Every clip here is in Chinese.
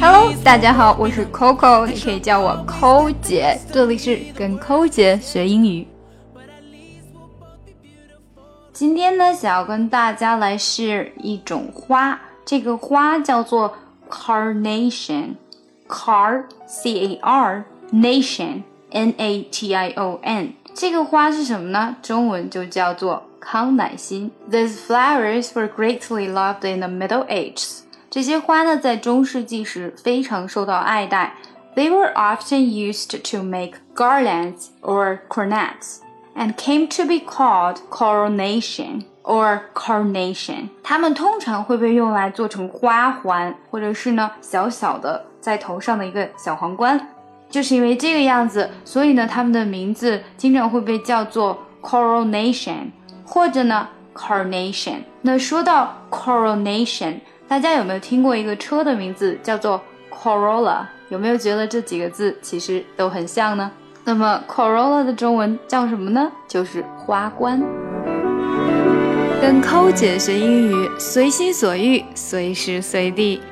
Hello，大家好，我是 Coco，你可以叫我抠姐，这里是跟抠姐学英语。今天呢，想要跟大家来试一种花，这个花叫做 carnation，car c a r nation n a t i o n，这个花是什么呢？中文就叫做康乃馨。These flowers were greatly loved in the Middle Ages。这些花呢，在中世纪时非常受到爱戴。They were often used to make garlands or coronets, and came to be called coronation or carnation。它们通常会被用来做成花环，或者是呢小小的在头上的一个小皇冠。就是因为这个样子，所以呢，它们的名字经常会被叫做 coronation， 或者呢，coronation。那说到 coronation。大家有没有听过一个车的名字叫做 Corolla？有没有觉得这几个字其实都很像呢？那么 Corolla 的中文叫什么呢？就是花冠。跟抠姐学英语，随心所欲，随时随地。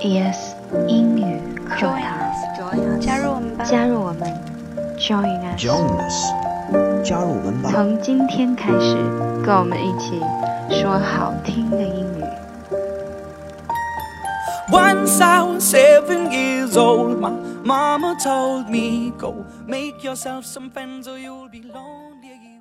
E S 英语课堂，加入我们吧，加入我们，Join us，Join us 加入我们吧。从今天开始，跟我们一起说好听的英语。Once I was seven years old, my mama told me, Go make yourself some friends or you'll be lonely.